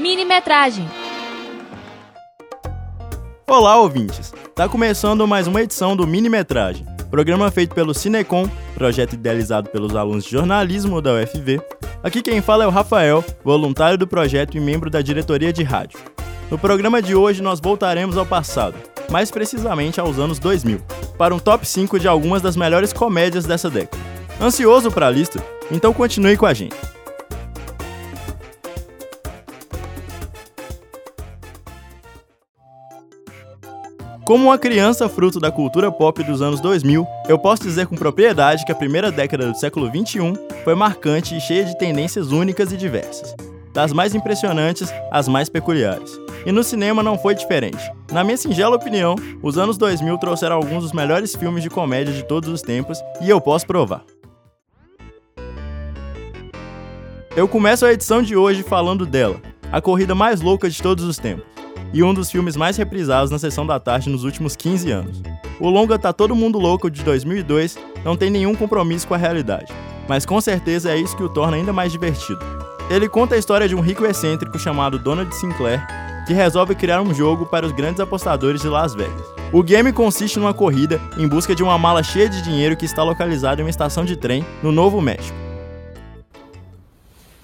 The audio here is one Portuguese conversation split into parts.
Minimetragem. Olá, ouvintes! Tá começando mais uma edição do Minimetragem, programa feito pelo Cinecom, projeto idealizado pelos alunos de jornalismo da UFV. Aqui quem fala é o Rafael, voluntário do projeto e membro da diretoria de rádio. No programa de hoje nós voltaremos ao passado, mais precisamente aos anos 2000, para um top 5 de algumas das melhores comédias dessa década. Ansioso para a lista? Então continue com a gente. Como uma criança fruto da cultura pop dos anos 2000, eu posso dizer com propriedade que a primeira década do século 21 foi marcante e cheia de tendências únicas e diversas, das mais impressionantes às mais peculiares. E no cinema não foi diferente. Na minha singela opinião, os anos 2000 trouxeram alguns dos melhores filmes de comédia de todos os tempos e eu posso provar. Eu começo a edição de hoje falando dela, a corrida mais louca de todos os tempos e um dos filmes mais reprisados na sessão da tarde nos últimos 15 anos. O longa Tá Todo Mundo Louco de 2002 não tem nenhum compromisso com a realidade, mas com certeza é isso que o torna ainda mais divertido. Ele conta a história de um rico excêntrico chamado Donald Sinclair que resolve criar um jogo para os grandes apostadores de Las Vegas. O game consiste numa corrida em busca de uma mala cheia de dinheiro que está localizada em uma estação de trem no Novo México.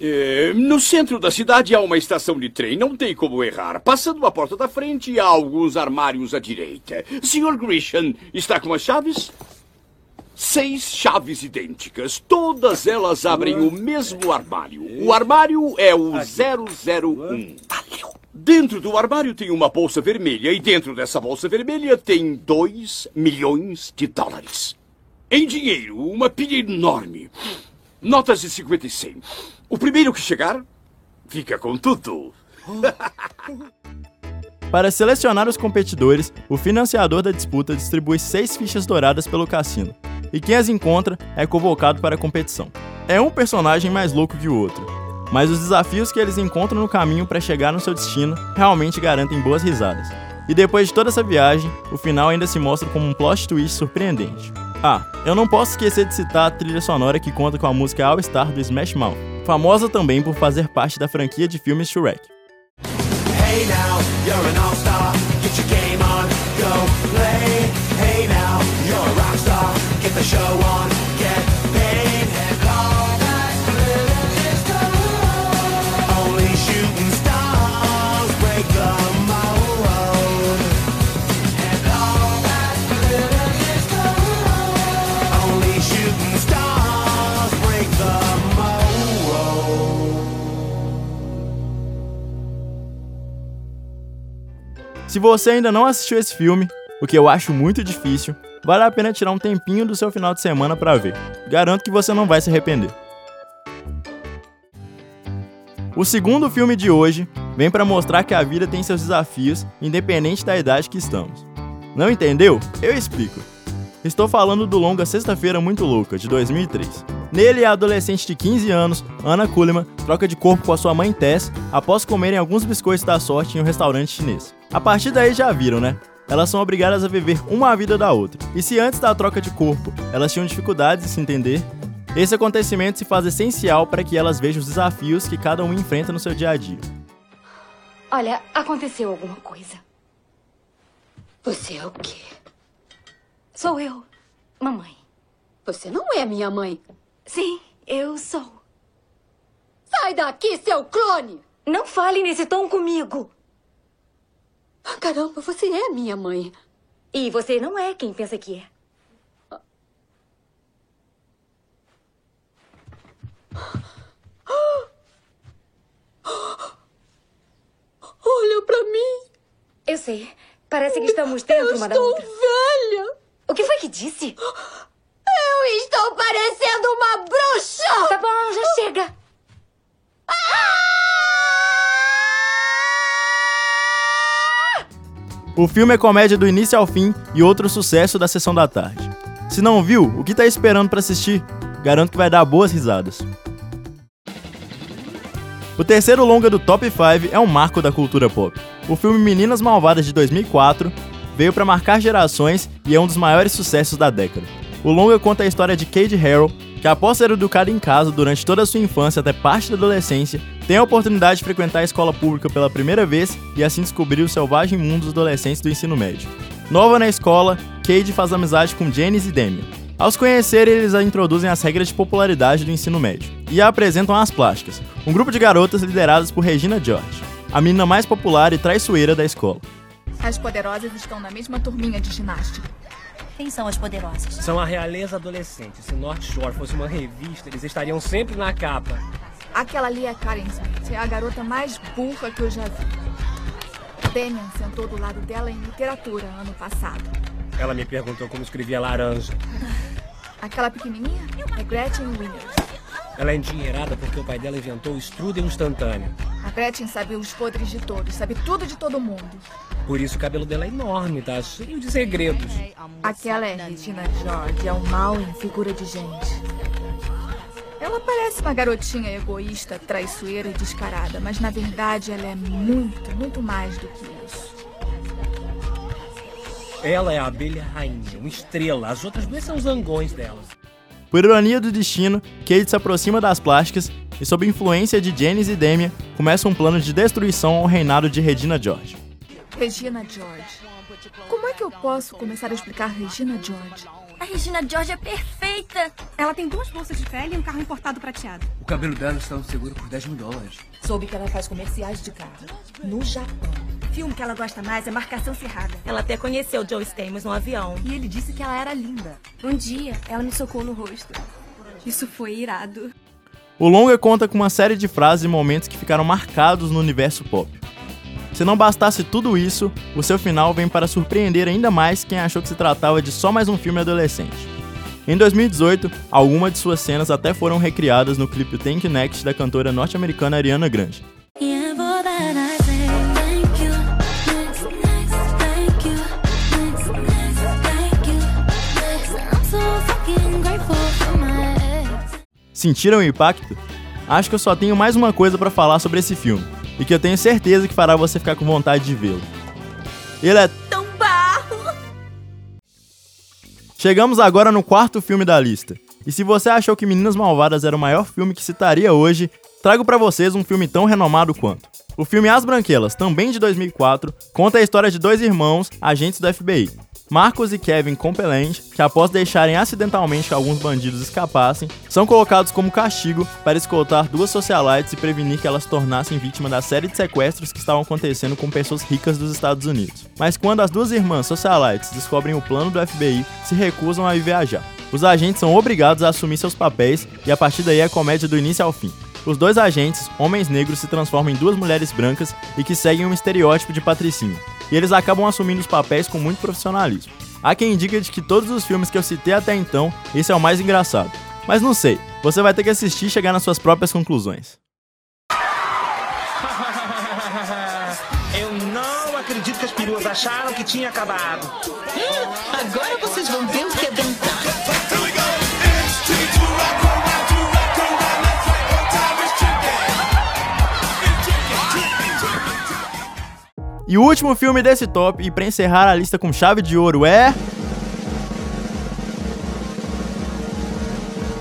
É, no centro da cidade há uma estação de trem, não tem como errar. Passando a porta da frente, há alguns armários à direita. Sr. Grisham está com as chaves? Seis chaves idênticas. Todas elas abrem o mesmo armário. O armário é o 001. Dentro do armário tem uma bolsa vermelha e dentro dessa bolsa vermelha tem dois milhões de dólares. Em dinheiro, uma pilha enorme. Notas de 50 e 100. O primeiro que chegar, fica com tudo. Para selecionar os competidores, o financiador da disputa distribui seis fichas douradas pelo cassino, e quem as encontra é convocado para a competição. É um personagem mais louco que o outro, mas os desafios que eles encontram no caminho para chegar no seu destino realmente garantem boas risadas. E depois de toda essa viagem, o final ainda se mostra como um plot twist surpreendente. Ah, eu não posso esquecer de citar a trilha sonora que conta com a música All Star do Smash Mouth, famosa também por fazer parte da franquia de filmes Shrek. Hey now, Se você ainda não assistiu esse filme, o que eu acho muito difícil, vale a pena tirar um tempinho do seu final de semana para ver. Garanto que você não vai se arrepender. O segundo filme de hoje vem para mostrar que a vida tem seus desafios, independente da idade que estamos. Não entendeu? Eu explico. Estou falando do longa Sexta-feira Muito Louca, de 2003. Nele, a adolescente de 15 anos, Anna Kuhlman, troca de corpo com a sua mãe Tess após comerem alguns biscoitos da sorte em um restaurante chinês. A partir daí já viram, né? Elas são obrigadas a viver uma vida da outra. E se antes da troca de corpo elas tinham dificuldades de se entender, esse acontecimento se faz essencial para que elas vejam os desafios que cada um enfrenta no seu dia a dia. Olha, aconteceu alguma coisa. Você é o quê? Sou eu, mamãe. Você não é minha mãe. Sim, eu sou. Sai daqui, seu clone! Não fale nesse tom comigo. Caramba, você é minha mãe. E você não é quem pensa que é. Olha pra mim. Eu sei. Parece que estamos dentro Eu uma da outra. estou velha. O que foi que disse? Eu estou parecendo uma bruxa. Tá bom, já chega. O filme é comédia do início ao fim e outro sucesso da sessão da tarde. Se não viu, o que tá esperando para assistir? Garanto que vai dar boas risadas. O terceiro longa do Top 5 é um marco da cultura pop. O filme Meninas Malvadas de 2004 veio para marcar gerações e é um dos maiores sucessos da década. O longa conta a história de Cade Harrell, que após ser educado em casa durante toda a sua infância até parte da adolescência, tem a oportunidade de frequentar a escola pública pela primeira vez e assim descobrir o selvagem mundo dos adolescentes do ensino médio. Nova na escola, Cade faz amizade com Janice e Damian. Ao se conhecerem, eles a introduzem as regras de popularidade do ensino médio e a apresentam às plásticas, um grupo de garotas lideradas por Regina George, a menina mais popular e traiçoeira da escola. As poderosas estão na mesma turminha de ginástica. Quem são as poderosas? São a realeza adolescente. Se North Shore fosse uma revista, eles estariam sempre na capa. Aquela ali é Karen Smith, é a garota mais burra que eu já vi. Damian sentou do lado dela em literatura ano passado. Ela me perguntou como escrevia laranja. Aquela pequenininha é Gretchen Winners. Ela é endinheirada porque o pai dela inventou o strudel instantâneo. A Gretchen sabe os podres de todos, sabe tudo de todo mundo. Por isso o cabelo dela é enorme, tá cheio de segredos. Aquela é Regina George, é um mal em figura de gente. Ela parece uma garotinha egoísta, traiçoeira e descarada, mas na verdade ela é muito, muito mais do que isso. Ela é a abelha rainha, uma estrela. As outras duas são os zangões delas. Por ironia do destino, Kate se aproxima das plásticas e, sob influência de Janice e Damian, começa um plano de destruição ao reinado de Regina George. Regina George. Como é que eu posso começar a explicar Regina George? A Regina George é perfeita. Ela tem duas bolsas de pele e um carro importado prateado. O cabelo dela está no seguro por 10 mil dólares. Soube que ela faz comerciais de carro. No Japão. O filme que ela gosta mais é Marcação Cerrada. Ela até conheceu Joe Stamos no avião. E ele disse que ela era linda. Um dia, ela me socou no rosto. Isso foi irado. O longa conta com uma série de frases e momentos que ficaram marcados no universo pop. Se não bastasse tudo isso, o seu final vem para surpreender ainda mais quem achou que se tratava de só mais um filme adolescente. Em 2018, algumas de suas cenas até foram recriadas no clipe Thank You Next da cantora norte-americana Ariana Grande. Sentiram o impacto? Acho que eu só tenho mais uma coisa para falar sobre esse filme, e que eu tenho certeza que fará você ficar com vontade de vê-lo. Ele é tão barro! Chegamos agora no quarto filme da lista. E se você achou que Meninas Malvadas era o maior filme que citaria hoje, trago para vocês um filme tão renomado quanto. O filme As Branquelas, também de 2004, conta a história de dois irmãos, agentes do FBI, Marcos e Kevin Compelente, que após deixarem acidentalmente que alguns bandidos escapassem, são colocados como castigo para escoltar duas socialites e prevenir que elas tornassem vítima da série de sequestros que estavam acontecendo com pessoas ricas dos Estados Unidos. Mas quando as duas irmãs socialites descobrem o plano do FBI, se recusam a viajar. Os agentes são obrigados a assumir seus papéis e a partir daí é comédia do início ao fim. Os dois agentes, homens negros, se transformam em duas mulheres brancas e que seguem um estereótipo de patricinha e eles acabam assumindo os papéis com muito profissionalismo. Há quem diga de que todos os filmes que eu citei até então, esse é o mais engraçado. Mas não sei, você vai ter que assistir e chegar nas suas próprias conclusões. Eu não acredito que as peruas acharam que tinha acabado. Agora vocês vão ver o que é brincar. E o último filme desse top, e para encerrar a lista com chave de ouro, é.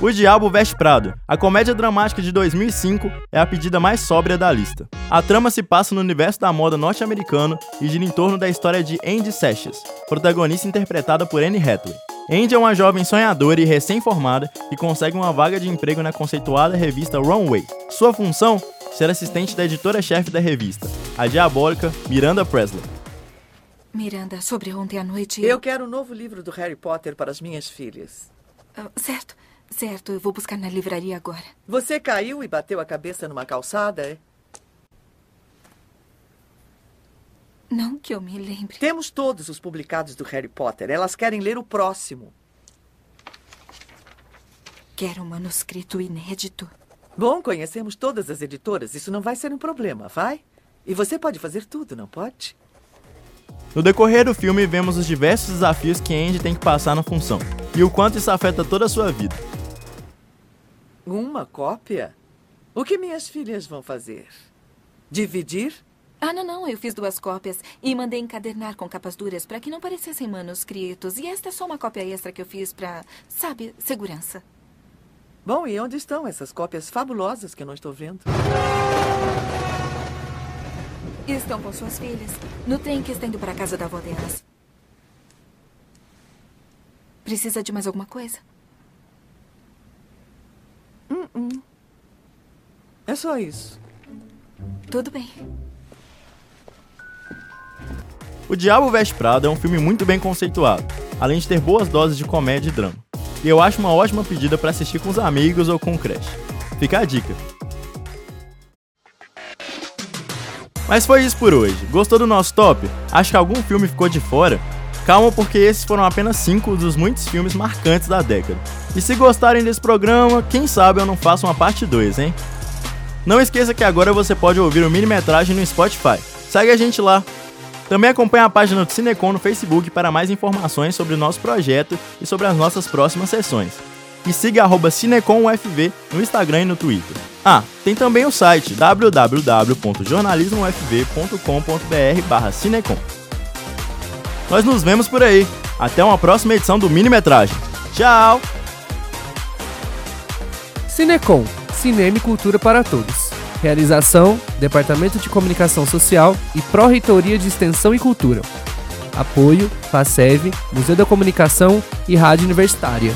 O Diabo Veste Prado. A comédia dramática de 2005 é a pedida mais sóbria da lista. A trama se passa no universo da moda norte-americano e gira em torno da história de Andy Seixas, protagonista interpretada por Anne Hathaway. Andy é uma jovem sonhadora e recém-formada que consegue uma vaga de emprego na conceituada revista Runway. Sua função? Ser assistente da editora-chefe da revista, a diabólica Miranda Presley. Miranda, sobre ontem à noite. Eu quero um novo livro do Harry Potter para as minhas filhas. Uh, certo, certo. Eu vou buscar na livraria agora. Você caiu e bateu a cabeça numa calçada, é? Não que eu me lembre. Temos todos os publicados do Harry Potter. Elas querem ler o próximo. Quero um manuscrito inédito. Bom, conhecemos todas as editoras. Isso não vai ser um problema, vai? E você pode fazer tudo, não pode? No decorrer do filme, vemos os diversos desafios que Andy tem que passar na função e o quanto isso afeta toda a sua vida. Uma cópia? O que minhas filhas vão fazer? Dividir? Ah, não, não. Eu fiz duas cópias e mandei encadernar com capas duras para que não parecessem manuscritos. E esta é só uma cópia extra que eu fiz para, sabe, segurança. Bom, e onde estão essas cópias fabulosas que eu não estou vendo? Estão com suas filhas. No trem que está indo para a casa da avó delas. Precisa de mais alguma coisa? Hum, hum. É só isso. Tudo bem. O Diabo Veste Prada é um filme muito bem conceituado, além de ter boas doses de comédia e drama. E eu acho uma ótima pedida para assistir com os amigos ou com o crush. Fica a dica. Mas foi isso por hoje. Gostou do nosso top? Acho que algum filme ficou de fora? Calma, porque esses foram apenas 5 dos muitos filmes marcantes da década. E se gostarem desse programa, quem sabe eu não faço uma parte 2, hein? Não esqueça que agora você pode ouvir o mini-metragem no Spotify. Segue a gente lá. Também acompanhe a página do Cinecom no Facebook para mais informações sobre o nosso projeto e sobre as nossas próximas sessões. E siga arroba CinecomUFV no Instagram e no Twitter. Ah, tem também o site www.jornalismoufv.com.br Cinecom. Nós nos vemos por aí. Até uma próxima edição do Minimetragem. Tchau! Cinecom, Cinema e Cultura para Todos. Realização: Departamento de Comunicação Social e Pró-Reitoria de Extensão e Cultura. Apoio: FACEV, Museu da Comunicação e Rádio Universitária.